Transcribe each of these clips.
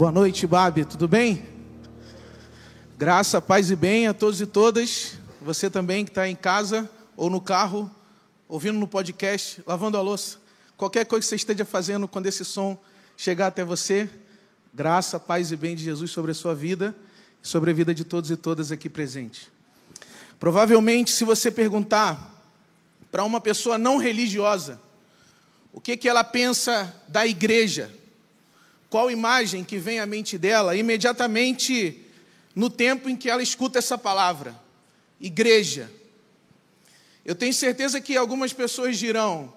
Boa noite, Babi, tudo bem? Graça, paz e bem a todos e todas. Você também que está em casa ou no carro, ouvindo no podcast, lavando a louça. Qualquer coisa que você esteja fazendo quando esse som chegar até você, graça, paz e bem de Jesus sobre a sua vida e sobre a vida de todos e todas aqui presentes. Provavelmente, se você perguntar para uma pessoa não religiosa o que, que ela pensa da igreja, qual imagem que vem à mente dela imediatamente no tempo em que ela escuta essa palavra? Igreja. Eu tenho certeza que algumas pessoas dirão: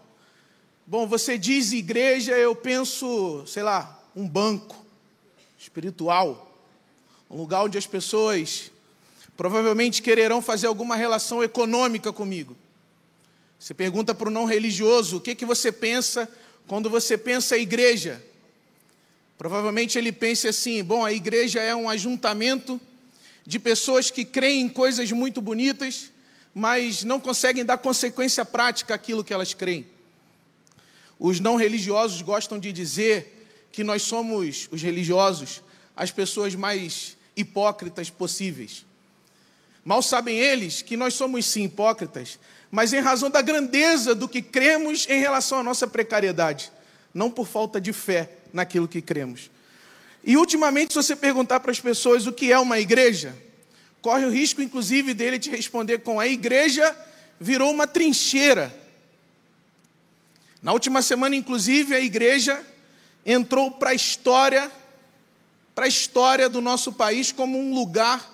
bom, você diz igreja, eu penso, sei lá, um banco espiritual, um lugar onde as pessoas provavelmente quererão fazer alguma relação econômica comigo. Você pergunta para o não religioso: o que, que você pensa quando você pensa igreja? Provavelmente ele pense assim: bom, a igreja é um ajuntamento de pessoas que creem em coisas muito bonitas, mas não conseguem dar consequência prática àquilo que elas creem. Os não religiosos gostam de dizer que nós somos, os religiosos, as pessoas mais hipócritas possíveis. Mal sabem eles que nós somos sim hipócritas, mas em razão da grandeza do que cremos em relação à nossa precariedade, não por falta de fé, naquilo que cremos. E ultimamente, se você perguntar para as pessoas o que é uma igreja, corre o risco, inclusive, dele te responder com a igreja virou uma trincheira. Na última semana, inclusive, a igreja entrou para a história, para a história do nosso país como um lugar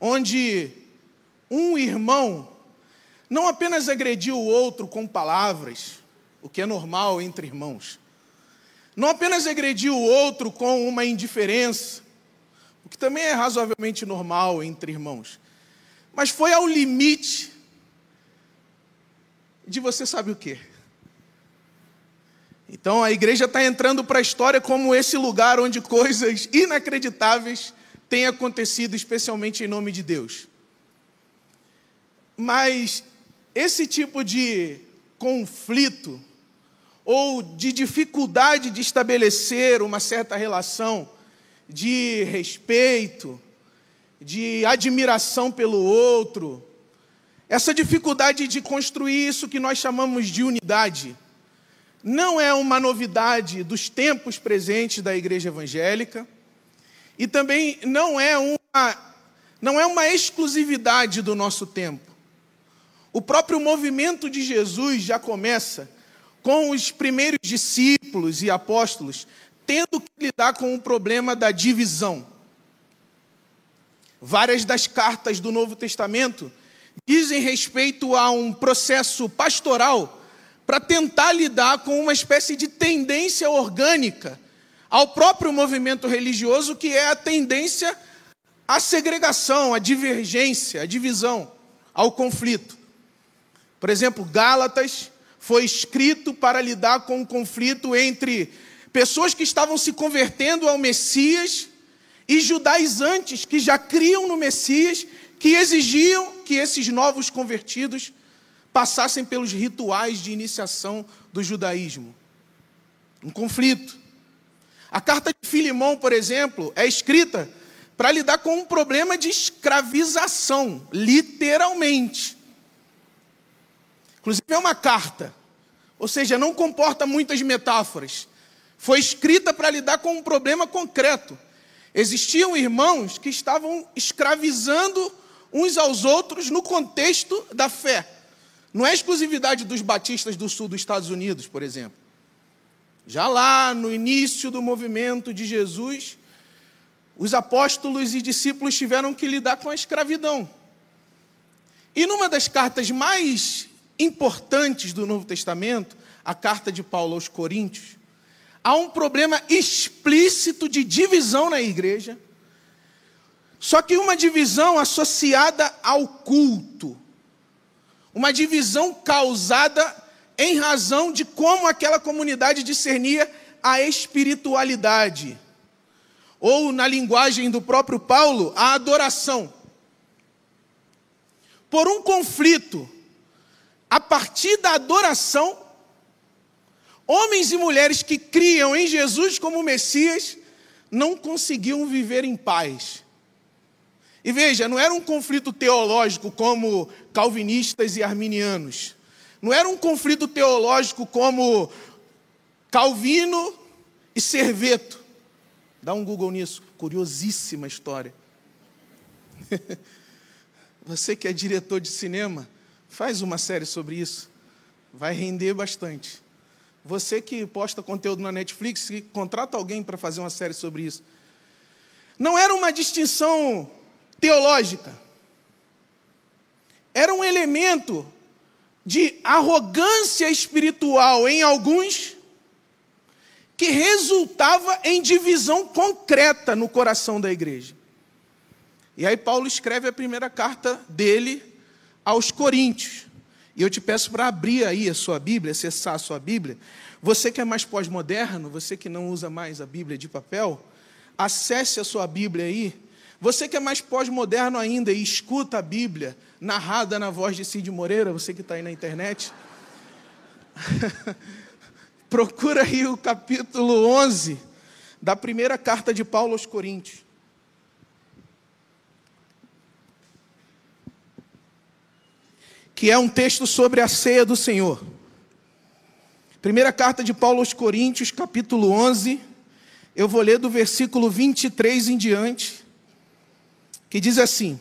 onde um irmão não apenas agrediu o outro com palavras, o que é normal entre irmãos, não apenas agrediu o outro com uma indiferença, o que também é razoavelmente normal entre irmãos, mas foi ao limite de você sabe o quê? Então a igreja está entrando para a história como esse lugar onde coisas inacreditáveis têm acontecido, especialmente em nome de Deus. Mas esse tipo de conflito ou de dificuldade de estabelecer uma certa relação de respeito, de admiração pelo outro, essa dificuldade de construir isso que nós chamamos de unidade, não é uma novidade dos tempos presentes da igreja evangélica e também não é uma, não é uma exclusividade do nosso tempo. O próprio movimento de Jesus já começa com os primeiros discípulos e apóstolos, tendo que lidar com o problema da divisão. Várias das cartas do Novo Testamento dizem respeito a um processo pastoral para tentar lidar com uma espécie de tendência orgânica ao próprio movimento religioso, que é a tendência à segregação, à divergência, à divisão, ao conflito. Por exemplo, Gálatas foi escrito para lidar com o conflito entre pessoas que estavam se convertendo ao Messias e judaizantes que já criam no Messias, que exigiam que esses novos convertidos passassem pelos rituais de iniciação do judaísmo. Um conflito. A carta de Filimão, por exemplo, é escrita para lidar com um problema de escravização, literalmente. Inclusive, é uma carta, ou seja, não comporta muitas metáforas. Foi escrita para lidar com um problema concreto. Existiam irmãos que estavam escravizando uns aos outros no contexto da fé. Não é exclusividade dos batistas do sul dos Estados Unidos, por exemplo. Já lá no início do movimento de Jesus, os apóstolos e discípulos tiveram que lidar com a escravidão. E numa das cartas mais importantes do Novo Testamento, a carta de Paulo aos Coríntios, há um problema explícito de divisão na igreja, só que uma divisão associada ao culto, uma divisão causada em razão de como aquela comunidade discernia a espiritualidade, ou na linguagem do próprio Paulo, a adoração. Por um conflito a partir da adoração, homens e mulheres que criam em Jesus como Messias não conseguiam viver em paz. E veja, não era um conflito teológico como calvinistas e arminianos. Não era um conflito teológico como Calvino e Serveto. Dá um Google nisso, curiosíssima história. Você que é diretor de cinema, faz uma série sobre isso. Vai render bastante. Você que posta conteúdo na Netflix, contrata alguém para fazer uma série sobre isso. Não era uma distinção teológica. Era um elemento de arrogância espiritual em alguns que resultava em divisão concreta no coração da igreja. E aí Paulo escreve a primeira carta dele aos Coríntios. E eu te peço para abrir aí a sua Bíblia, acessar a sua Bíblia. Você que é mais pós-moderno, você que não usa mais a Bíblia de papel, acesse a sua Bíblia aí. Você que é mais pós-moderno ainda e escuta a Bíblia narrada na voz de Cid Moreira, você que está aí na internet, procura aí o capítulo 11 da primeira carta de Paulo aos Coríntios. Que é um texto sobre a ceia do Senhor. Primeira carta de Paulo aos Coríntios, capítulo 11, eu vou ler do versículo 23 em diante, que diz assim: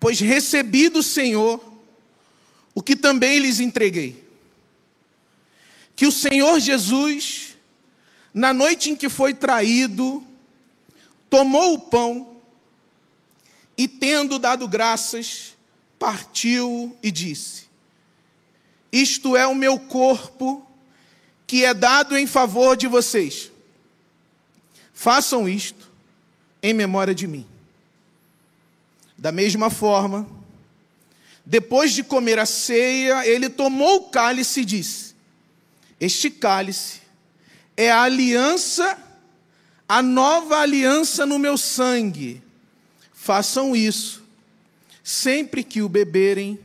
Pois recebi do Senhor o que também lhes entreguei, que o Senhor Jesus, na noite em que foi traído, tomou o pão e, tendo dado graças, partiu e disse: Isto é o meu corpo que é dado em favor de vocês. Façam isto em memória de mim. Da mesma forma, depois de comer a ceia, ele tomou o cálice e disse: Este cálice é a aliança, a nova aliança no meu sangue. Façam isso sempre que o beberem,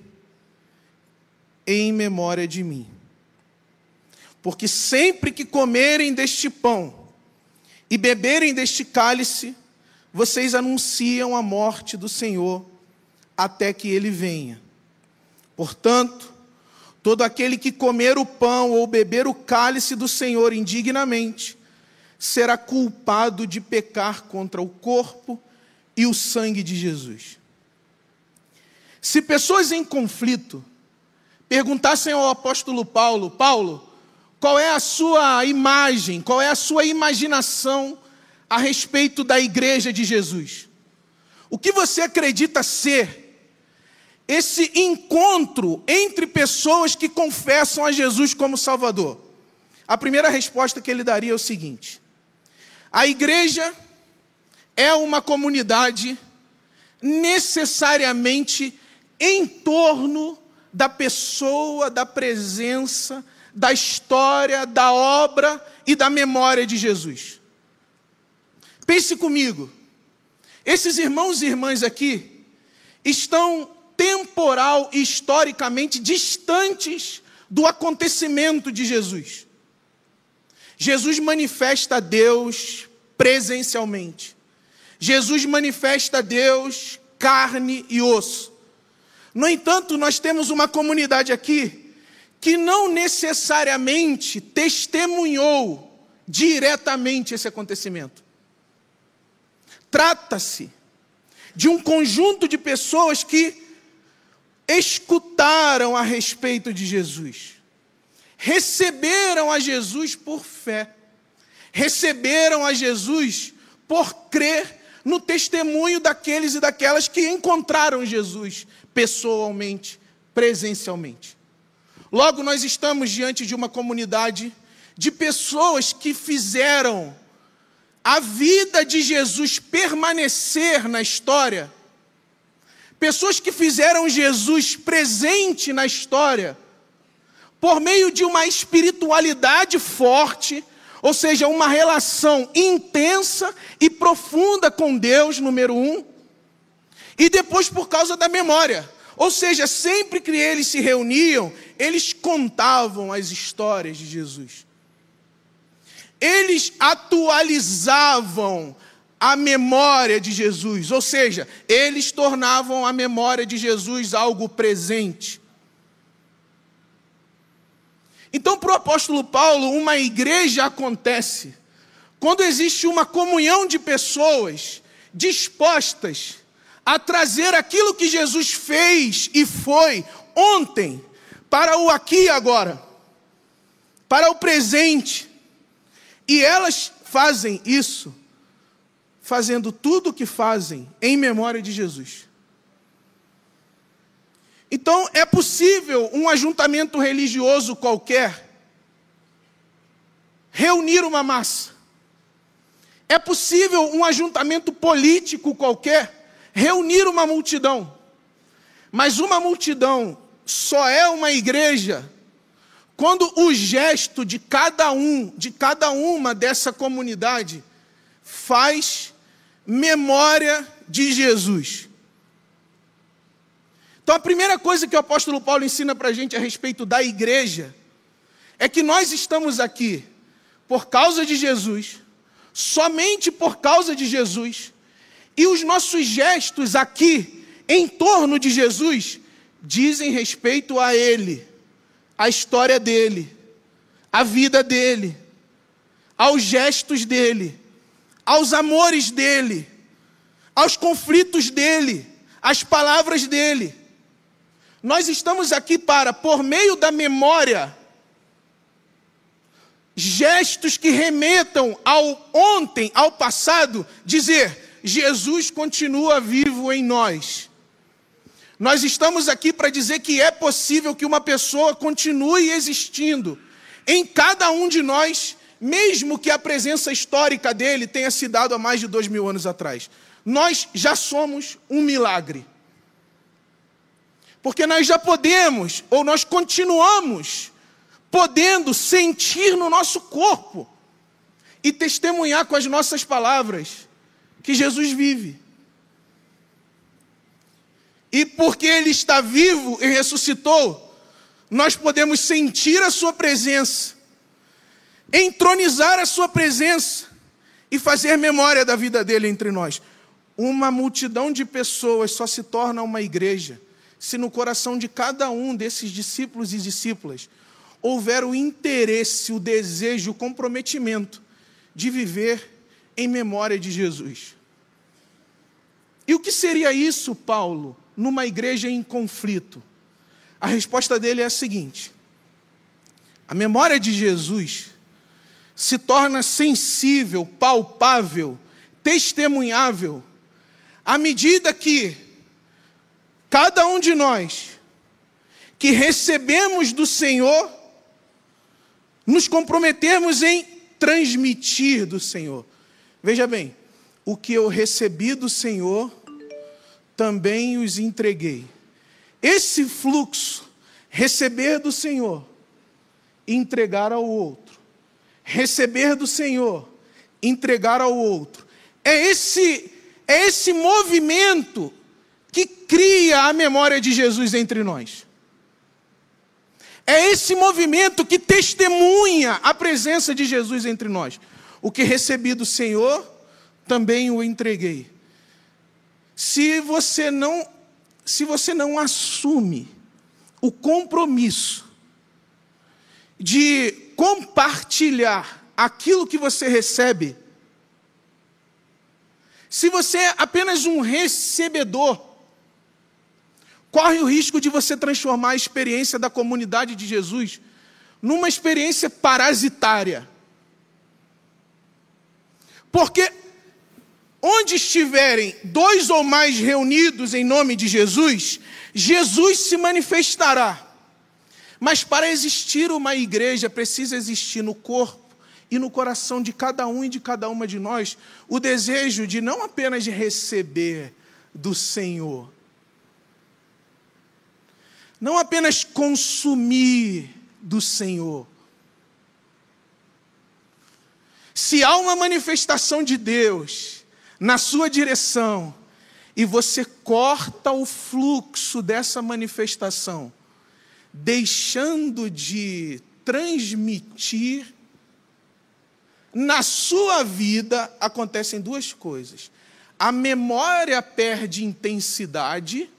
em memória de mim. Porque sempre que comerem deste pão e beberem deste cálice, vocês anunciam a morte do Senhor até que ele venha. Portanto, todo aquele que comer o pão ou beber o cálice do Senhor indignamente, será culpado de pecar contra o corpo e o sangue de Jesus. Se pessoas em conflito perguntassem ao apóstolo Paulo: Paulo, qual é a sua imagem, qual é a sua imaginação a respeito da igreja de Jesus? O que você acredita ser esse encontro entre pessoas que confessam a Jesus como Salvador? A primeira resposta que ele daria é o seguinte: a igreja é uma comunidade necessariamente em torno da pessoa, da presença, da história, da obra e da memória de Jesus. Pense comigo, esses irmãos e irmãs aqui estão temporal e historicamente distantes do acontecimento de Jesus. Jesus manifesta Deus presencialmente. Jesus manifesta Deus carne e osso. No entanto, nós temos uma comunidade aqui que não necessariamente testemunhou diretamente esse acontecimento. Trata-se de um conjunto de pessoas que escutaram a respeito de Jesus, receberam a Jesus por fé, receberam a Jesus por crer no testemunho daqueles e daquelas que encontraram Jesus pessoalmente, presencialmente. Logo, nós estamos diante de uma comunidade de pessoas que fizeram a vida de Jesus permanecer na história, pessoas que fizeram Jesus presente na história, por meio de uma espiritualidade forte, ou seja, uma relação intensa e profunda com Deus, número um, e depois por causa da memória. Ou seja, sempre que eles se reuniam, eles contavam as histórias de Jesus. eles atualizavam a memória de Jesus, ou seja, eles tornavam a memória de Jesus algo presente. Então, para o apóstolo Paulo, uma igreja acontece quando existe uma comunhão de pessoas dispostas a trazer aquilo que Jesus fez e foi ontem para o aqui e agora, para o presente. E elas fazem isso fazendo tudo o que fazem em memória de Jesus. Então, é possível um ajuntamento religioso qualquer reunir uma massa. É possível um ajuntamento político qualquer reunir uma multidão. Mas uma multidão só é uma igreja quando o gesto de cada um, de cada uma dessa comunidade, faz memória de Jesus. Então, a primeira coisa que o apóstolo Paulo ensina para a gente a respeito da igreja é que nós estamos aqui por causa de Jesus, somente por causa de Jesus, e os nossos gestos aqui em torno de Jesus dizem respeito a Ele, a história dele, a vida dele, aos gestos dele, aos amores dele, aos conflitos dele, às palavras dele. Nós estamos aqui para, por meio da memória, gestos que remetam ao ontem, ao passado, dizer: Jesus continua vivo em nós. Nós estamos aqui para dizer que é possível que uma pessoa continue existindo em cada um de nós, mesmo que a presença histórica dele tenha se dado há mais de dois mil anos atrás. Nós já somos um milagre. Porque nós já podemos, ou nós continuamos, podendo sentir no nosso corpo e testemunhar com as nossas palavras que Jesus vive. E porque Ele está vivo e ressuscitou, nós podemos sentir a Sua presença, entronizar a Sua presença e fazer memória da vida dele entre nós. Uma multidão de pessoas só se torna uma igreja se no coração de cada um desses discípulos e discípulas houver o interesse, o desejo, o comprometimento de viver em memória de Jesus. E o que seria isso, Paulo, numa igreja em conflito? A resposta dele é a seguinte: a memória de Jesus se torna sensível, palpável, testemunhável, à medida que Cada um de nós que recebemos do Senhor, nos comprometemos em transmitir do Senhor. Veja bem, o que eu recebi do Senhor, também os entreguei. Esse fluxo, receber do Senhor, entregar ao outro. Receber do Senhor, entregar ao outro. É esse é esse movimento que cria a memória de Jesus entre nós. É esse movimento que testemunha a presença de Jesus entre nós. O que recebi do Senhor, também o entreguei. Se você não, se você não assume o compromisso de compartilhar aquilo que você recebe, se você é apenas um recebedor, corre o risco de você transformar a experiência da comunidade de Jesus numa experiência parasitária. Porque onde estiverem dois ou mais reunidos em nome de Jesus, Jesus se manifestará. Mas para existir uma igreja, precisa existir no corpo e no coração de cada um e de cada uma de nós o desejo de não apenas receber do Senhor, não apenas consumir do Senhor. Se há uma manifestação de Deus na sua direção e você corta o fluxo dessa manifestação, deixando de transmitir, na sua vida acontecem duas coisas. A memória perde intensidade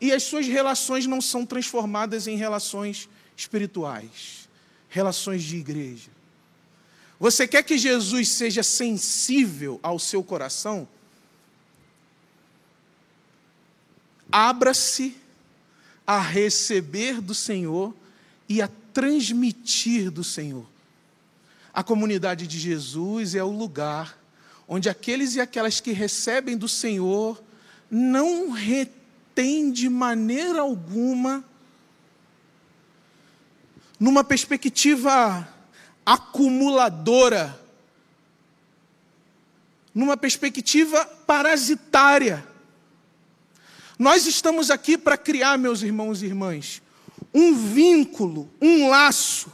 e as suas relações não são transformadas em relações espirituais, relações de igreja. Você quer que Jesus seja sensível ao seu coração? Abra-se a receber do Senhor e a transmitir do Senhor. A comunidade de Jesus é o lugar onde aqueles e aquelas que recebem do Senhor não retêm de maneira alguma, numa perspectiva acumuladora, numa perspectiva parasitária. Nós estamos aqui para criar, meus irmãos e irmãs, um vínculo, um laço,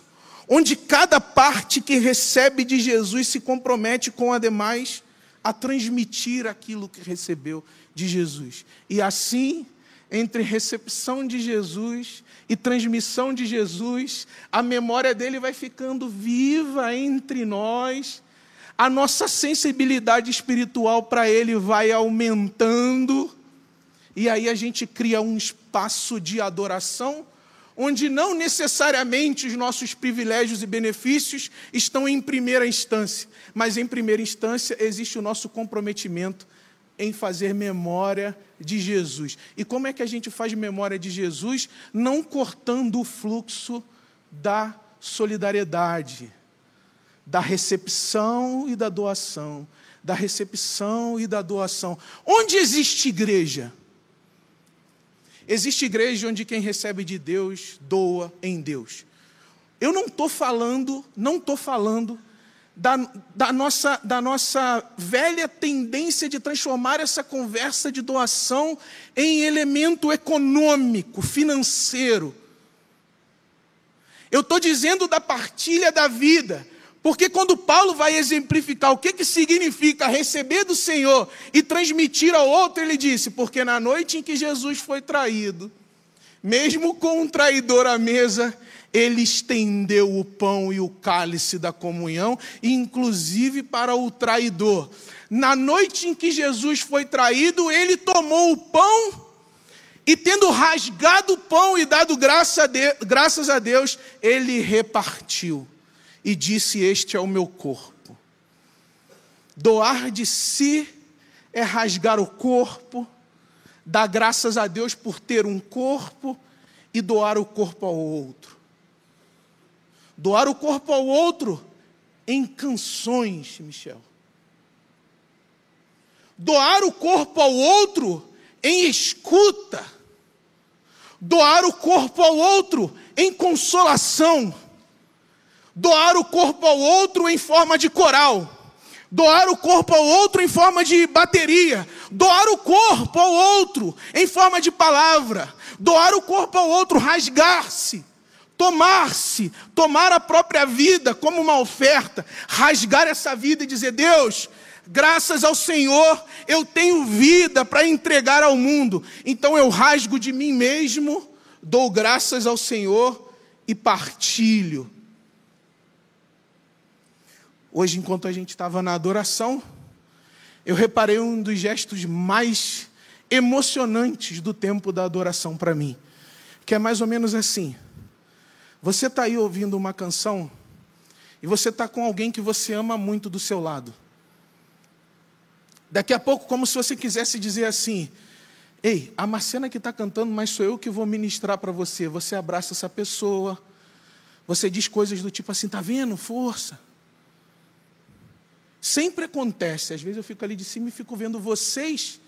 onde cada parte que recebe de Jesus se compromete com a demais a transmitir aquilo que recebeu de Jesus. E assim, entre recepção de Jesus e transmissão de Jesus, a memória dele vai ficando viva entre nós, a nossa sensibilidade espiritual para ele vai aumentando, e aí a gente cria um espaço de adoração onde não necessariamente os nossos privilégios e benefícios estão em primeira instância, mas em primeira instância existe o nosso comprometimento em fazer memória de Jesus. E como é que a gente faz memória de Jesus? Não cortando o fluxo da solidariedade, da recepção e da doação, da recepção e da doação. Onde existe igreja? Existe igreja onde quem recebe de Deus doa em Deus. Eu não estou falando, não estou falando da, da, nossa, da nossa velha tendência de transformar essa conversa de doação em elemento econômico, financeiro. Eu estou dizendo da partilha da vida, porque quando Paulo vai exemplificar o que, que significa receber do Senhor e transmitir ao outro, ele disse: Porque na noite em que Jesus foi traído, mesmo com um traidor à mesa, ele estendeu o pão e o cálice da comunhão, inclusive para o traidor. Na noite em que Jesus foi traído, ele tomou o pão e, tendo rasgado o pão e dado graça a graças a Deus, ele repartiu e disse: Este é o meu corpo. Doar de si é rasgar o corpo, dar graças a Deus por ter um corpo e doar o corpo ao outro. Doar o corpo ao outro em canções, Michel. Doar o corpo ao outro em escuta. Doar o corpo ao outro em consolação. Doar o corpo ao outro em forma de coral, doar o corpo ao outro em forma de bateria, doar o corpo ao outro em forma de palavra, doar o corpo ao outro, rasgar-se, tomar-se, tomar a própria vida como uma oferta, rasgar essa vida e dizer: Deus, graças ao Senhor, eu tenho vida para entregar ao mundo, então eu rasgo de mim mesmo, dou graças ao Senhor e partilho Hoje, enquanto a gente estava na adoração, eu reparei um dos gestos mais emocionantes do tempo da adoração para mim, que é mais ou menos assim. Você está aí ouvindo uma canção e você está com alguém que você ama muito do seu lado. Daqui a pouco, como se você quisesse dizer assim: Ei, a Marcena que está cantando, mas sou eu que vou ministrar para você. Você abraça essa pessoa, você diz coisas do tipo assim: Está vendo? Força. Sempre acontece, às vezes eu fico ali de cima e fico vendo vocês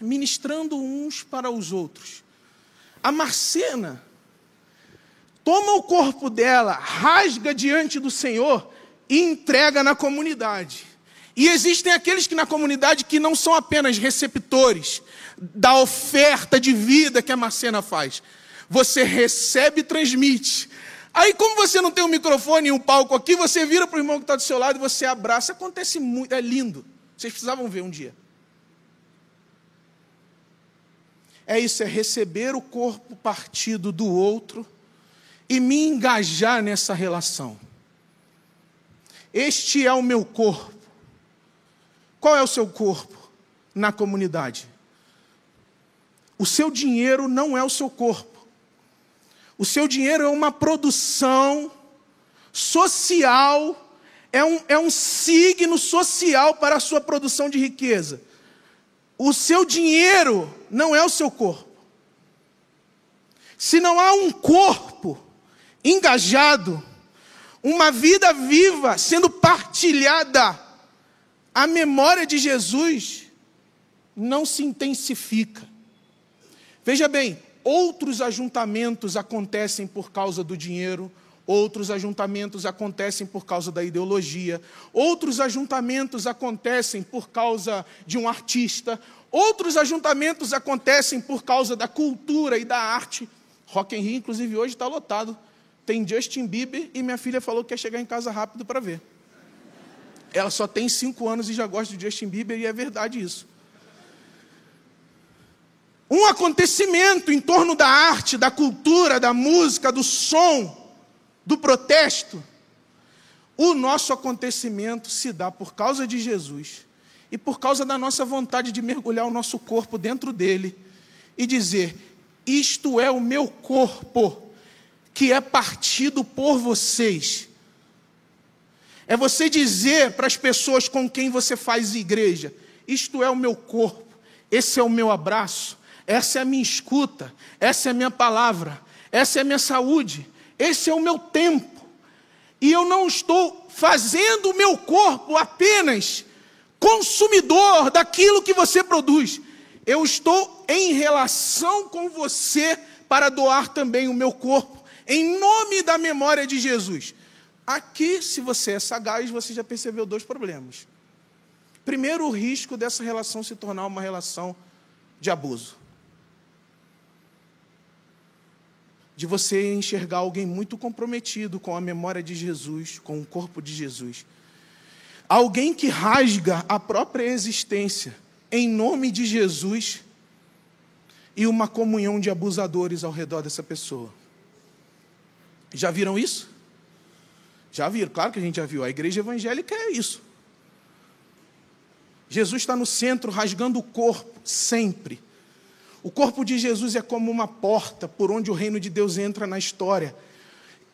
ministrando uns para os outros. A Marcena toma o corpo dela, rasga diante do Senhor e entrega na comunidade. E existem aqueles que na comunidade que não são apenas receptores da oferta de vida que a Marcena faz. Você recebe e transmite. Aí, como você não tem um microfone e um palco aqui, você vira para o irmão que está do seu lado e você abraça. Acontece muito, é lindo. Vocês precisavam ver um dia. É isso, é receber o corpo partido do outro e me engajar nessa relação. Este é o meu corpo. Qual é o seu corpo na comunidade? O seu dinheiro não é o seu corpo. O seu dinheiro é uma produção social, é um, é um signo social para a sua produção de riqueza. O seu dinheiro não é o seu corpo. Se não há um corpo engajado, uma vida viva sendo partilhada, a memória de Jesus não se intensifica. Veja bem, outros ajuntamentos acontecem por causa do dinheiro, outros ajuntamentos acontecem por causa da ideologia, outros ajuntamentos acontecem por causa de um artista, outros ajuntamentos acontecem por causa da cultura e da arte. Rock in Rio, inclusive, hoje está lotado. Tem Justin Bieber e minha filha falou que quer chegar em casa rápido para ver. Ela só tem cinco anos e já gosta de Justin Bieber e é verdade isso um acontecimento em torno da arte, da cultura, da música, do som, do protesto, o nosso acontecimento se dá por causa de Jesus e por causa da nossa vontade de mergulhar o nosso corpo dentro dele e dizer: Isto é o meu corpo, que é partido por vocês. É você dizer para as pessoas com quem você faz igreja: Isto é o meu corpo, esse é o meu abraço, essa é a minha escuta, essa é a minha palavra, essa é a minha saúde, esse é o meu tempo. E eu não estou fazendo o meu corpo apenas consumidor daquilo que você produz. Eu estou em relação com você para doar também o meu corpo, em nome da memória de Jesus. Aqui, se você é sagaz, você já percebeu dois problemas. Primeiro, o risco dessa relação se tornar uma relação de abuso. de você enxergar alguém muito comprometido com a memória de Jesus, com o corpo de Jesus. Alguém que rasga a própria existência em nome de Jesus e uma comunhão de abusadores ao redor dessa pessoa. Já viram isso? Já viram, claro que a gente já viu. A igreja evangélica é isso. Jesus está no centro, rasgando o corpo, sempre. O corpo de Jesus é como uma porta por onde o reino de Deus entra na história.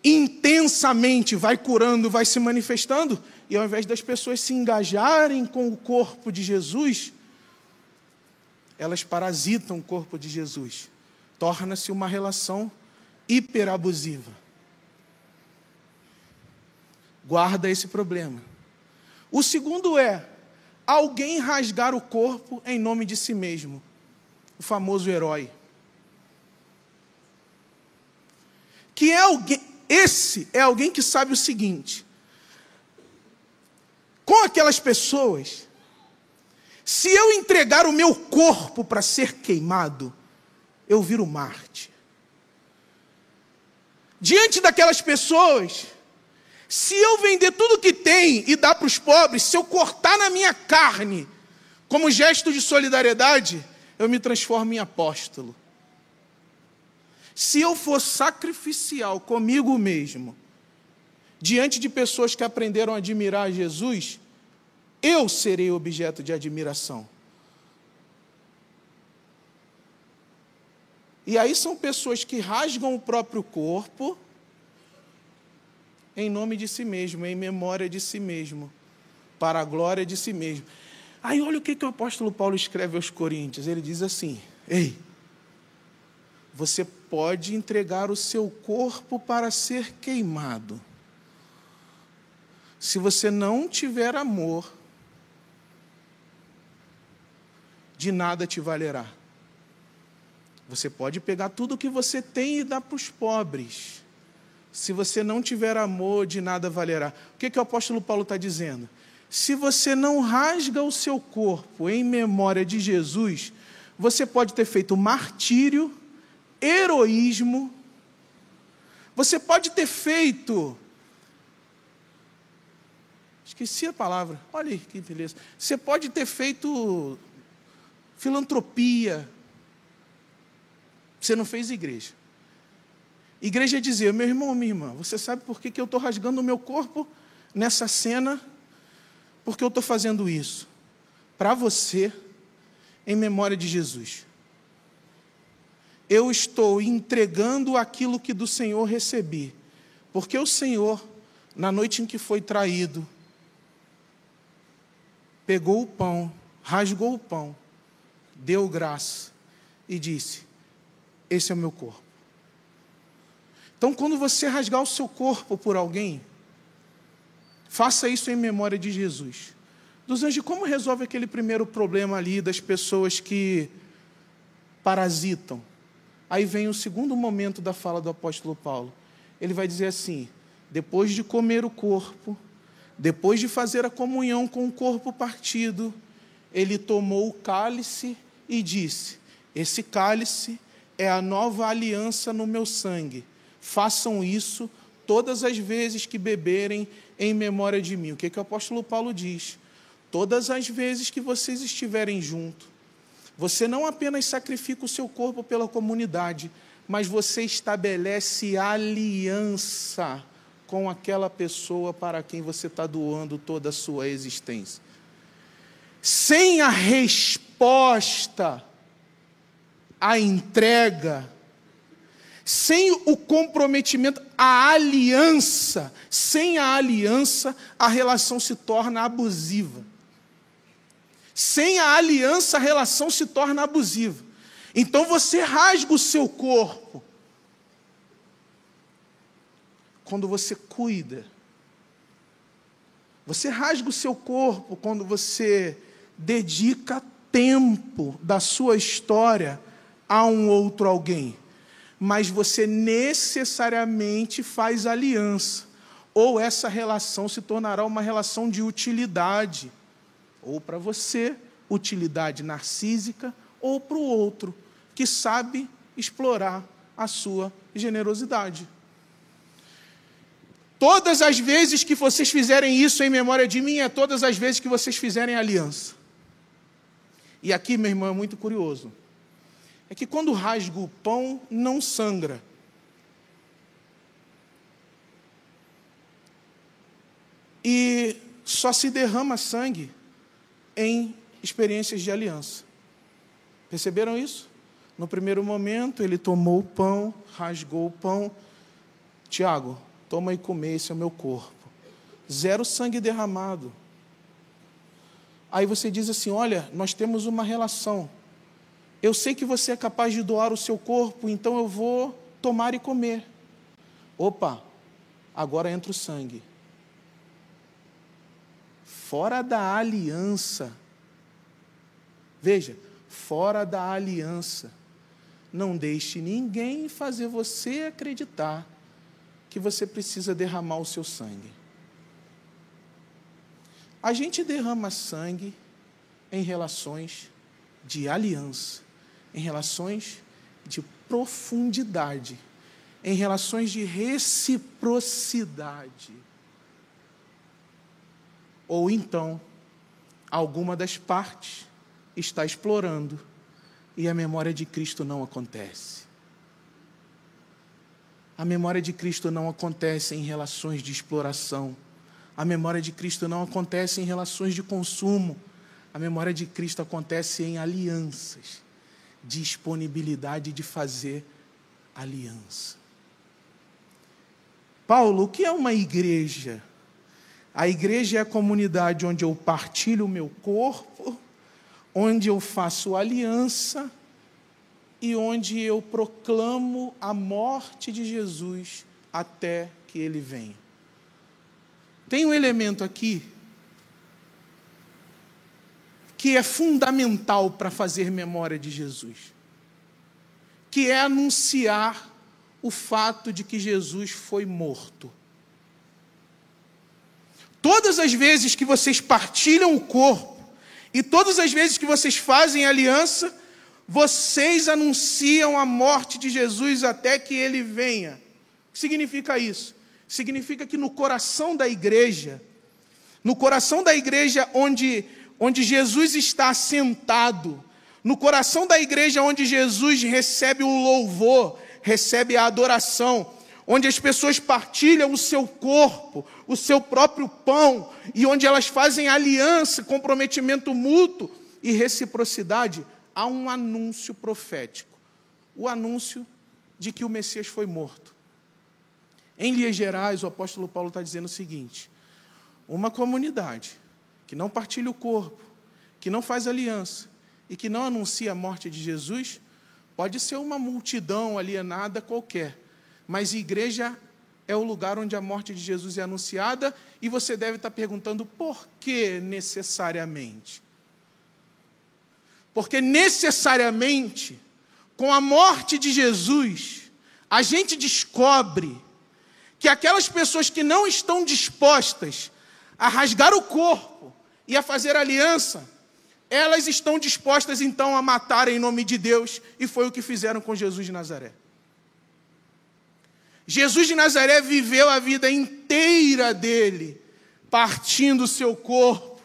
Intensamente vai curando, vai se manifestando, e ao invés das pessoas se engajarem com o corpo de Jesus, elas parasitam o corpo de Jesus. Torna-se uma relação hiperabusiva. Guarda esse problema. O segundo é alguém rasgar o corpo em nome de si mesmo o famoso herói. Que é alguém, esse é alguém que sabe o seguinte: com aquelas pessoas, se eu entregar o meu corpo para ser queimado, eu viro Marte. Diante daquelas pessoas, se eu vender tudo que tem e dar para os pobres, se eu cortar na minha carne, como gesto de solidariedade, eu me transformo em apóstolo. Se eu for sacrificial comigo mesmo, diante de pessoas que aprenderam a admirar Jesus, eu serei objeto de admiração. E aí são pessoas que rasgam o próprio corpo em nome de si mesmo, em memória de si mesmo, para a glória de si mesmo. Aí olha o que, que o apóstolo Paulo escreve aos Coríntios. Ele diz assim: Ei, você pode entregar o seu corpo para ser queimado. Se você não tiver amor, de nada te valerá. Você pode pegar tudo o que você tem e dar para os pobres. Se você não tiver amor, de nada valerá. O que, que o apóstolo Paulo está dizendo? se você não rasga o seu corpo em memória de Jesus, você pode ter feito martírio, heroísmo, você pode ter feito. Esqueci a palavra, olha aí que beleza. Você pode ter feito filantropia. Você não fez igreja. Igreja dizer, meu irmão, minha irmã, você sabe por que, que eu estou rasgando o meu corpo? nessa cena, porque eu estou fazendo isso para você, em memória de Jesus. Eu estou entregando aquilo que do Senhor recebi, porque o Senhor, na noite em que foi traído, pegou o pão, rasgou o pão, deu graça e disse: Esse é o meu corpo. Então, quando você rasgar o seu corpo por alguém, faça isso em memória de Jesus. Dos anjos, como resolve aquele primeiro problema ali das pessoas que parasitam? Aí vem o segundo momento da fala do apóstolo Paulo. Ele vai dizer assim: depois de comer o corpo, depois de fazer a comunhão com o corpo partido, ele tomou o cálice e disse: Esse cálice é a nova aliança no meu sangue façam isso todas as vezes que beberem em memória de mim. O que, que o apóstolo Paulo diz? Todas as vezes que vocês estiverem juntos, você não apenas sacrifica o seu corpo pela comunidade, mas você estabelece aliança com aquela pessoa para quem você está doando toda a sua existência. Sem a resposta, a entrega, sem o comprometimento, a aliança, sem a aliança, a relação se torna abusiva. Sem a aliança, a relação se torna abusiva. Então você rasga o seu corpo. Quando você cuida. Você rasga o seu corpo quando você dedica tempo da sua história a um outro alguém mas você necessariamente faz aliança, ou essa relação se tornará uma relação de utilidade, ou para você, utilidade narcísica, ou para o outro, que sabe explorar a sua generosidade. Todas as vezes que vocês fizerem isso em memória de mim, é todas as vezes que vocês fizerem aliança. E aqui, meu irmão, é muito curioso é que quando rasgo o pão, não sangra. E só se derrama sangue em experiências de aliança. Perceberam isso? No primeiro momento, ele tomou o pão, rasgou o pão. Tiago, toma e come, esse é o meu corpo. Zero sangue derramado. Aí você diz assim: olha, nós temos uma relação. Eu sei que você é capaz de doar o seu corpo, então eu vou tomar e comer. Opa, agora entra o sangue. Fora da aliança. Veja, fora da aliança. Não deixe ninguém fazer você acreditar que você precisa derramar o seu sangue. A gente derrama sangue em relações de aliança em relações de profundidade, em relações de reciprocidade. Ou então, alguma das partes está explorando e a memória de Cristo não acontece. A memória de Cristo não acontece em relações de exploração. A memória de Cristo não acontece em relações de consumo. A memória de Cristo acontece em alianças disponibilidade de fazer aliança. Paulo, o que é uma igreja? A igreja é a comunidade onde eu partilho o meu corpo, onde eu faço aliança e onde eu proclamo a morte de Jesus até que ele venha. Tem um elemento aqui que é fundamental para fazer memória de Jesus, que é anunciar o fato de que Jesus foi morto. Todas as vezes que vocês partilham o corpo e todas as vezes que vocês fazem aliança, vocês anunciam a morte de Jesus até que ele venha. O que significa isso? Significa que no coração da igreja, no coração da igreja onde onde Jesus está sentado, no coração da igreja onde Jesus recebe o louvor, recebe a adoração, onde as pessoas partilham o seu corpo, o seu próprio pão, e onde elas fazem aliança, comprometimento mútuo e reciprocidade, há um anúncio profético o anúncio de que o Messias foi morto. Em linhas gerais, o apóstolo Paulo está dizendo o seguinte: uma comunidade que não partilha o corpo, que não faz aliança e que não anuncia a morte de Jesus, pode ser uma multidão alienada qualquer, mas igreja é o lugar onde a morte de Jesus é anunciada e você deve estar perguntando por que necessariamente? Porque necessariamente, com a morte de Jesus, a gente descobre que aquelas pessoas que não estão dispostas a rasgar o corpo e a fazer aliança, elas estão dispostas então a matar em nome de Deus, e foi o que fizeram com Jesus de Nazaré. Jesus de Nazaré viveu a vida inteira dele, partindo o seu corpo,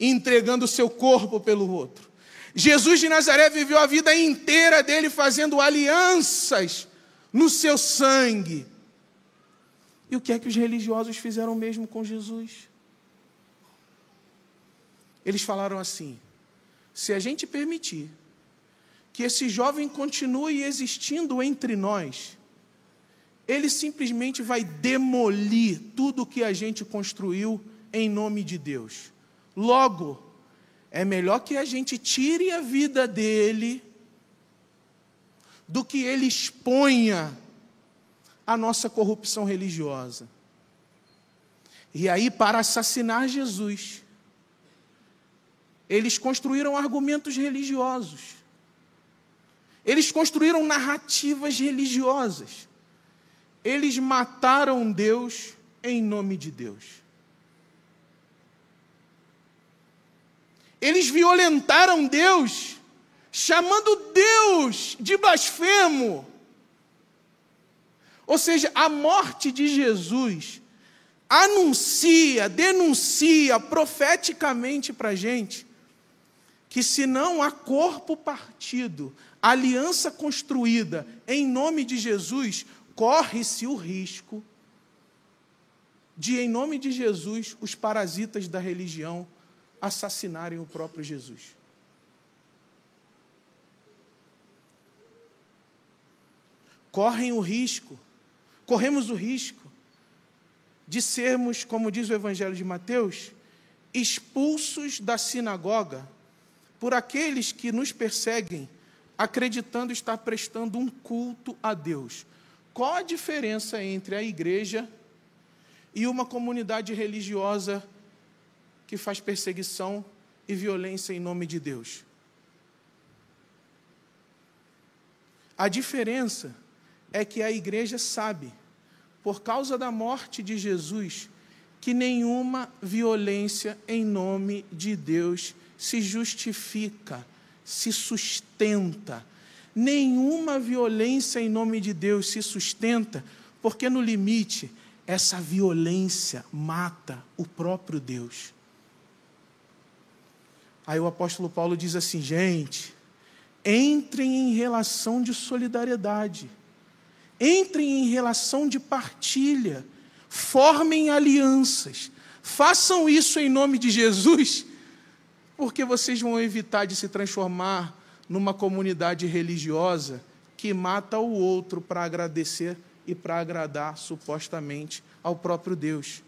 entregando o seu corpo pelo outro. Jesus de Nazaré viveu a vida inteira dele fazendo alianças no seu sangue. E o que é que os religiosos fizeram mesmo com Jesus? Eles falaram assim: se a gente permitir que esse jovem continue existindo entre nós, ele simplesmente vai demolir tudo o que a gente construiu em nome de Deus. Logo, é melhor que a gente tire a vida dele do que ele exponha a nossa corrupção religiosa. E aí, para assassinar Jesus, eles construíram argumentos religiosos. Eles construíram narrativas religiosas. Eles mataram Deus em nome de Deus. Eles violentaram Deus, chamando Deus de blasfemo. Ou seja, a morte de Jesus anuncia, denuncia profeticamente para a gente que se não há corpo partido, aliança construída em nome de Jesus, corre-se o risco de, em nome de Jesus, os parasitas da religião assassinarem o próprio Jesus. Correm o risco, corremos o risco de sermos, como diz o Evangelho de Mateus, expulsos da sinagoga por aqueles que nos perseguem, acreditando estar prestando um culto a Deus. Qual a diferença entre a igreja e uma comunidade religiosa que faz perseguição e violência em nome de Deus. A diferença é que a igreja sabe, por causa da morte de Jesus, que nenhuma violência em nome de Deus se justifica, se sustenta. Nenhuma violência em nome de Deus se sustenta, porque no limite, essa violência mata o próprio Deus. Aí o apóstolo Paulo diz assim: gente, entrem em relação de solidariedade, entrem em relação de partilha, formem alianças, façam isso em nome de Jesus, porque vocês vão evitar de se transformar numa comunidade religiosa que mata o outro para agradecer e para agradar supostamente ao próprio Deus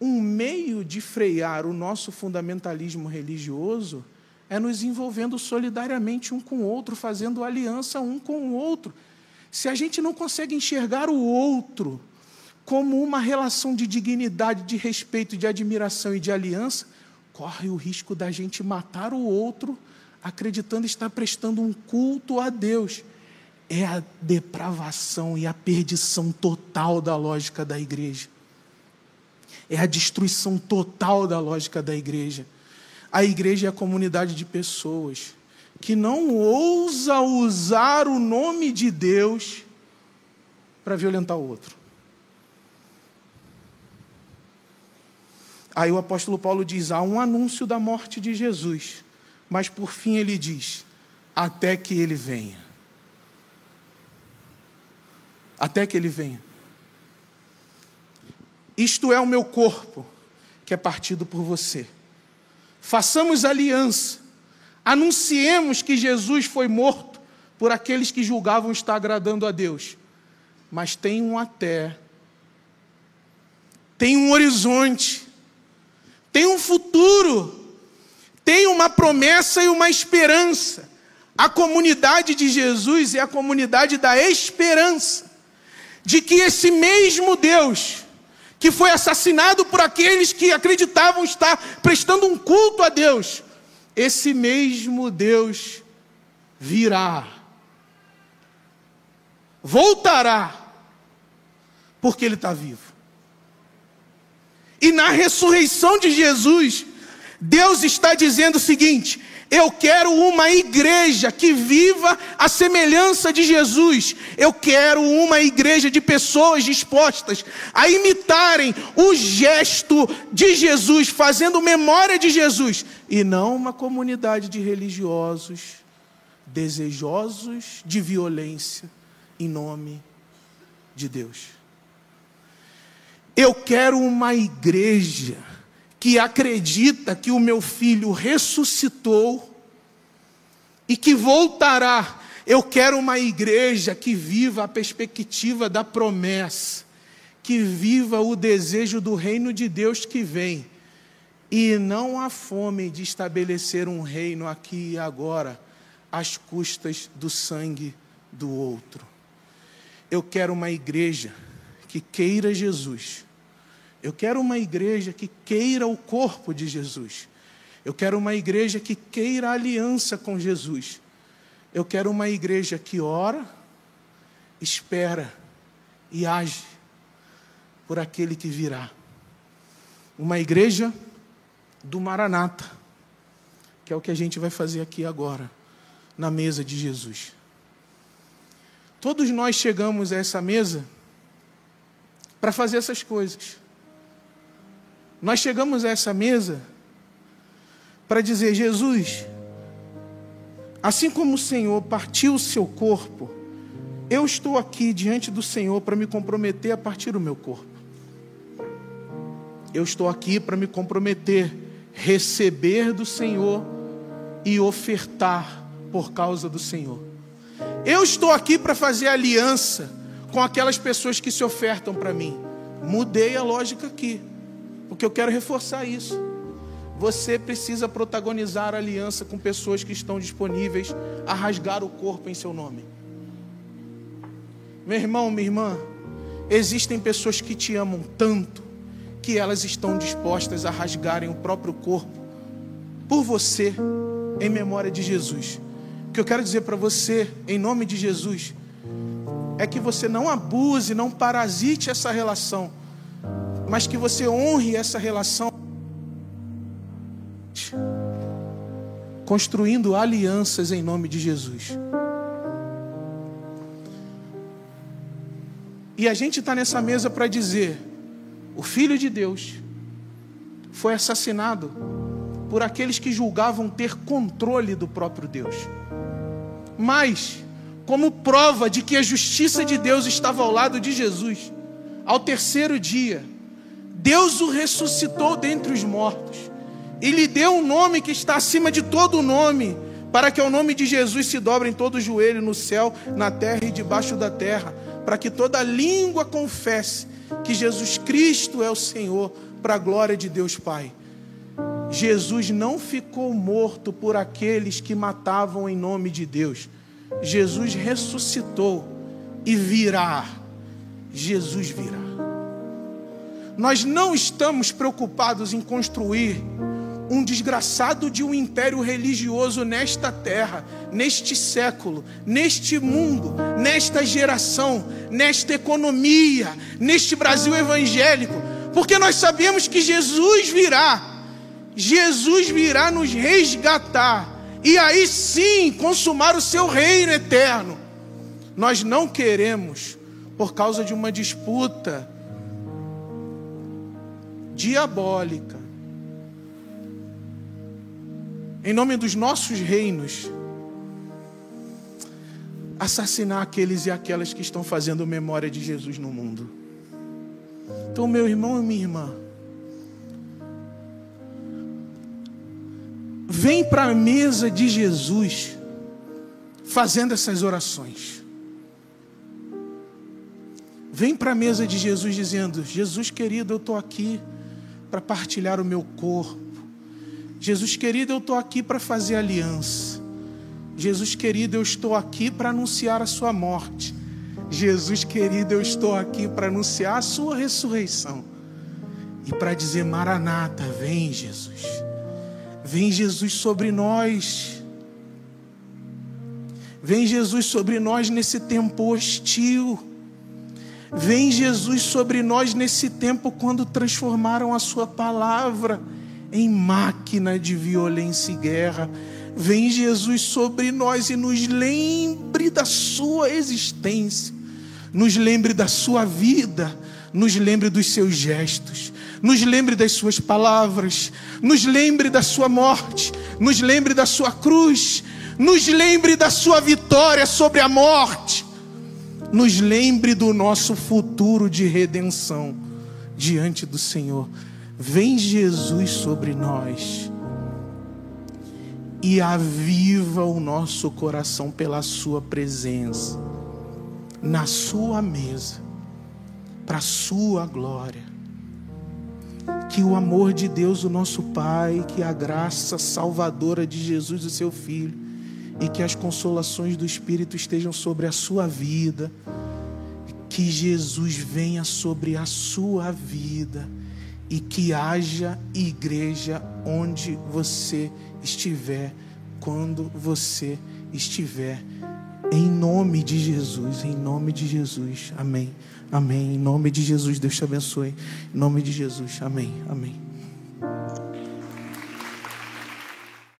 um meio de frear o nosso fundamentalismo religioso é nos envolvendo solidariamente um com o outro, fazendo aliança um com o outro. Se a gente não consegue enxergar o outro como uma relação de dignidade, de respeito, de admiração e de aliança, corre o risco da gente matar o outro acreditando estar prestando um culto a Deus. É a depravação e a perdição total da lógica da igreja é a destruição total da lógica da igreja. A igreja é a comunidade de pessoas que não ousa usar o nome de Deus para violentar o outro. Aí o apóstolo Paulo diz: há um anúncio da morte de Jesus, mas por fim ele diz: até que ele venha. até que ele venha. Isto é o meu corpo, que é partido por você. Façamos aliança, anunciemos que Jesus foi morto por aqueles que julgavam estar agradando a Deus. Mas tem um até, tem um horizonte, tem um futuro, tem uma promessa e uma esperança. A comunidade de Jesus é a comunidade da esperança, de que esse mesmo Deus, que foi assassinado por aqueles que acreditavam estar prestando um culto a Deus, esse mesmo Deus virá, voltará, porque Ele está vivo. E na ressurreição de Jesus, Deus está dizendo o seguinte: eu quero uma igreja que viva a semelhança de Jesus. Eu quero uma igreja de pessoas dispostas a imitarem o gesto de Jesus, fazendo memória de Jesus, e não uma comunidade de religiosos desejosos de violência em nome de Deus. Eu quero uma igreja que acredita que o meu filho ressuscitou e que voltará. Eu quero uma igreja que viva a perspectiva da promessa, que viva o desejo do reino de Deus que vem, e não a fome de estabelecer um reino aqui e agora, às custas do sangue do outro. Eu quero uma igreja que queira Jesus eu quero uma igreja que queira o corpo de Jesus. Eu quero uma igreja que queira aliança com Jesus. Eu quero uma igreja que ora, espera e age por aquele que virá. Uma igreja do Maranata, que é o que a gente vai fazer aqui agora, na mesa de Jesus. Todos nós chegamos a essa mesa para fazer essas coisas. Nós chegamos a essa mesa para dizer: Jesus, assim como o Senhor partiu o seu corpo, eu estou aqui diante do Senhor para me comprometer a partir o meu corpo. Eu estou aqui para me comprometer, receber do Senhor e ofertar por causa do Senhor. Eu estou aqui para fazer aliança com aquelas pessoas que se ofertam para mim. Mudei a lógica aqui. Porque eu quero reforçar isso. Você precisa protagonizar a aliança com pessoas que estão disponíveis a rasgar o corpo em seu nome. Meu irmão, minha irmã, existem pessoas que te amam tanto que elas estão dispostas a rasgarem o próprio corpo por você em memória de Jesus. O que eu quero dizer para você, em nome de Jesus, é que você não abuse, não parasite essa relação mas que você honre essa relação, construindo alianças em nome de Jesus. E a gente está nessa mesa para dizer: o Filho de Deus foi assassinado por aqueles que julgavam ter controle do próprio Deus. Mas, como prova de que a justiça de Deus estava ao lado de Jesus, ao terceiro dia, Deus o ressuscitou dentre os mortos e lhe deu um nome que está acima de todo nome, para que ao nome de Jesus se dobre em todo o joelho no céu, na terra e debaixo da terra, para que toda língua confesse que Jesus Cristo é o Senhor, para a glória de Deus Pai. Jesus não ficou morto por aqueles que matavam em nome de Deus. Jesus ressuscitou e virá. Jesus virá. Nós não estamos preocupados em construir um desgraçado de um império religioso nesta terra, neste século, neste mundo, nesta geração, nesta economia, neste Brasil evangélico, porque nós sabemos que Jesus virá, Jesus virá nos resgatar e aí sim consumar o seu reino eterno. Nós não queremos, por causa de uma disputa, diabólica, em nome dos nossos reinos, assassinar aqueles e aquelas que estão fazendo memória de Jesus no mundo. Então, meu irmão e minha irmã, vem para a mesa de Jesus fazendo essas orações. Vem para a mesa de Jesus dizendo: Jesus querido, eu estou aqui para partilhar o meu corpo. Jesus querido, eu estou aqui para fazer aliança. Jesus querido, eu estou aqui para anunciar a sua morte. Jesus querido, eu estou aqui para anunciar a sua ressurreição. E para dizer: Maranata, vem Jesus. Vem Jesus sobre nós. Vem Jesus sobre nós nesse tempo hostil. Vem Jesus sobre nós nesse tempo quando transformaram a Sua palavra em máquina de violência e guerra. Vem Jesus sobre nós e nos lembre da Sua existência, nos lembre da Sua vida, nos lembre dos seus gestos, nos lembre das Suas palavras, nos lembre da Sua morte, nos lembre da Sua cruz, nos lembre da Sua vitória sobre a morte, nos lembre do nosso futuro de redenção diante do Senhor. Vem Jesus sobre nós e aviva o nosso coração pela Sua presença, na Sua mesa, para a Sua glória. Que o amor de Deus, o nosso Pai, que a graça salvadora de Jesus, o Seu Filho, e que as consolações do Espírito estejam sobre a sua vida, que Jesus venha sobre a sua vida e que haja igreja onde você estiver, quando você estiver. Em nome de Jesus, em nome de Jesus. Amém. Amém. Em nome de Jesus, Deus te abençoe. Em nome de Jesus. Amém. Amém.